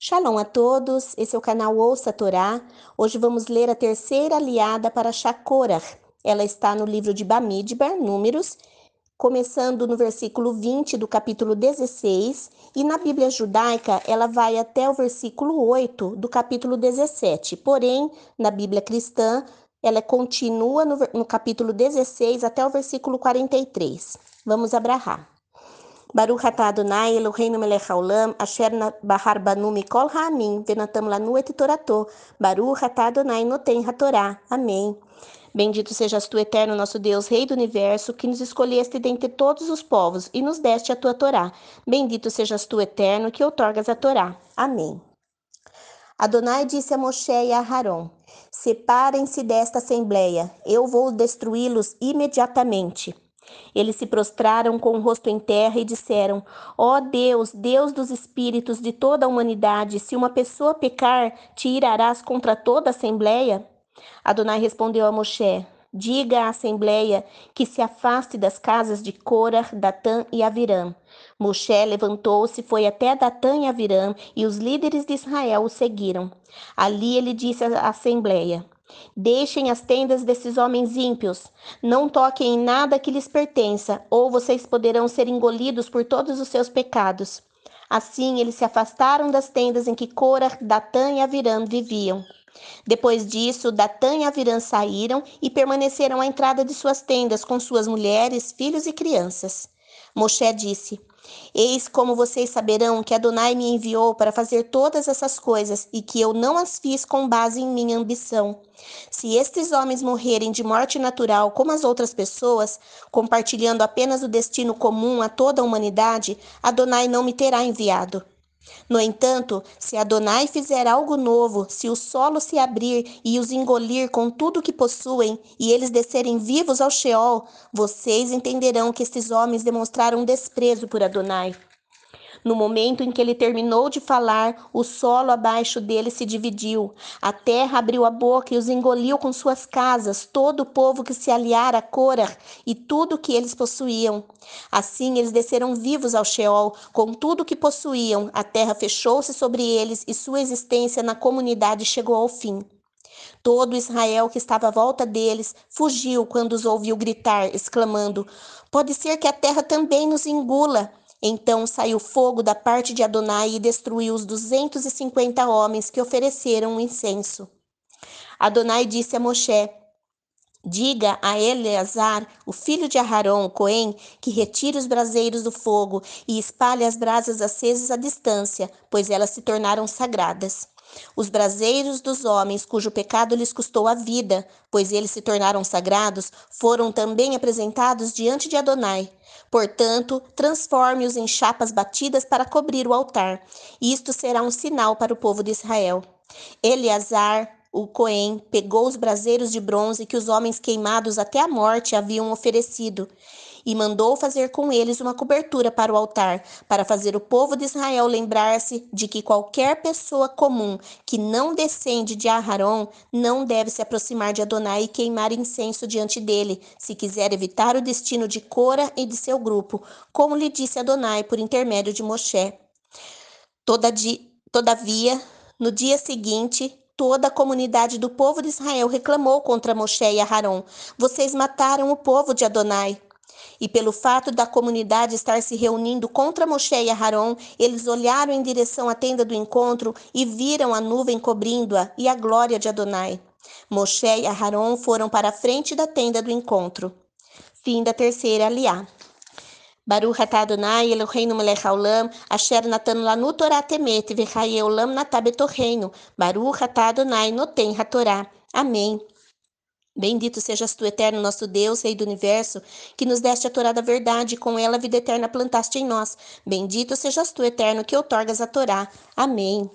Shalom a todos, esse é o canal Ouça a Torá. Hoje vamos ler a terceira aliada para Shakorah. Ela está no livro de Bamidbar, Números, começando no versículo 20 do capítulo 16, e na Bíblia judaica ela vai até o versículo 8 do capítulo 17. Porém, na Bíblia cristã, ela continua no, no capítulo 16 até o versículo 43. Vamos abrahar. Baruch atah Adonai Eloheinu melech haolam asher bahar banu mikol ha'amim venatam lanu et torato Baruch atah Adonai noten hatorá. Amém. Bendito sejas tu, eterno nosso Deus, Rei do universo, que nos escolheste dentre todos os povos e nos deste a tua Torá. Bendito sejas tu, eterno, que outorgas a Torá. Amém. Adonai disse a Moshe e a Aharon: Separem-se desta assembleia, eu vou destruí-los imediatamente. Eles se prostraram com o rosto em terra e disseram: Ó oh Deus, Deus dos espíritos de toda a humanidade, se uma pessoa pecar, te irarás contra toda a assembleia? Adonai respondeu a Moshe: Diga à assembleia que se afaste das casas de Corah, Datã e Avirã. Moshe levantou-se, foi até Datã e Avirã, e os líderes de Israel o seguiram. Ali ele disse à assembleia: Deixem as tendas desses homens ímpios. Não toquem em nada que lhes pertença, ou vocês poderão ser engolidos por todos os seus pecados. Assim, eles se afastaram das tendas em que Cora, Datã e Avirã viviam. Depois disso, Datã e Avirã saíram e permaneceram à entrada de suas tendas com suas mulheres, filhos e crianças. Moshe disse: Eis como vocês saberão que Adonai me enviou para fazer todas essas coisas e que eu não as fiz com base em minha ambição. Se estes homens morrerem de morte natural como as outras pessoas, compartilhando apenas o destino comum a toda a humanidade, Adonai não me terá enviado. No entanto, se Adonai fizer algo novo, se o solo se abrir e os engolir com tudo o que possuem, e eles descerem vivos ao Sheol, vocês entenderão que estes homens demonstraram desprezo por Adonai. No momento em que ele terminou de falar, o solo abaixo dele se dividiu. A terra abriu a boca e os engoliu com suas casas, todo o povo que se aliara a Corah e tudo o que eles possuíam. Assim eles desceram vivos ao Sheol, com tudo o que possuíam. A terra fechou-se sobre eles e sua existência na comunidade chegou ao fim. Todo Israel que estava à volta deles fugiu quando os ouviu gritar, exclamando: Pode ser que a terra também nos engula. Então saiu fogo da parte de Adonai e destruiu os duzentos e cinquenta homens que ofereceram o incenso. Adonai disse a Moshe: Diga a Eleazar, o filho de Aharon, Cohen, que retire os braseiros do fogo e espalhe as brasas acesas à distância, pois elas se tornaram sagradas. Os braseiros dos homens cujo pecado lhes custou a vida, pois eles se tornaram sagrados, foram também apresentados diante de Adonai. Portanto, transforme-os em chapas batidas para cobrir o altar. Isto será um sinal para o povo de Israel. Eleazar, o Cohen, pegou os braseiros de bronze que os homens queimados até a morte haviam oferecido e mandou fazer com eles uma cobertura para o altar, para fazer o povo de Israel lembrar-se de que qualquer pessoa comum que não descende de Aharon não deve se aproximar de Adonai e queimar incenso diante dele, se quiser evitar o destino de Cora e de seu grupo, como lhe disse Adonai por intermédio de Moshe. Todavia, no dia seguinte, toda a comunidade do povo de Israel reclamou contra Moshe e Aharon. Vocês mataram o povo de Adonai. E pelo fato da comunidade estar se reunindo contra Moshe e Aharon, eles olharam em direção à tenda do encontro e viram a nuvem cobrindo-a e a glória de Adonai. Moshe e Aharon foram para a frente da tenda do encontro. Fim da terceira aliá. Baruch atah Adonai Eloheinu melech haolam asher natan lanu Torah temet v'chaye olam natah betoreinu. Baruch atah Adonai noten hatorá. Amém. Bendito sejas tu, eterno nosso Deus, Rei do universo, que nos deste a Torá da verdade, e com ela a vida eterna plantaste em nós. Bendito sejas tu, eterno, que outorgas a Torá. Amém.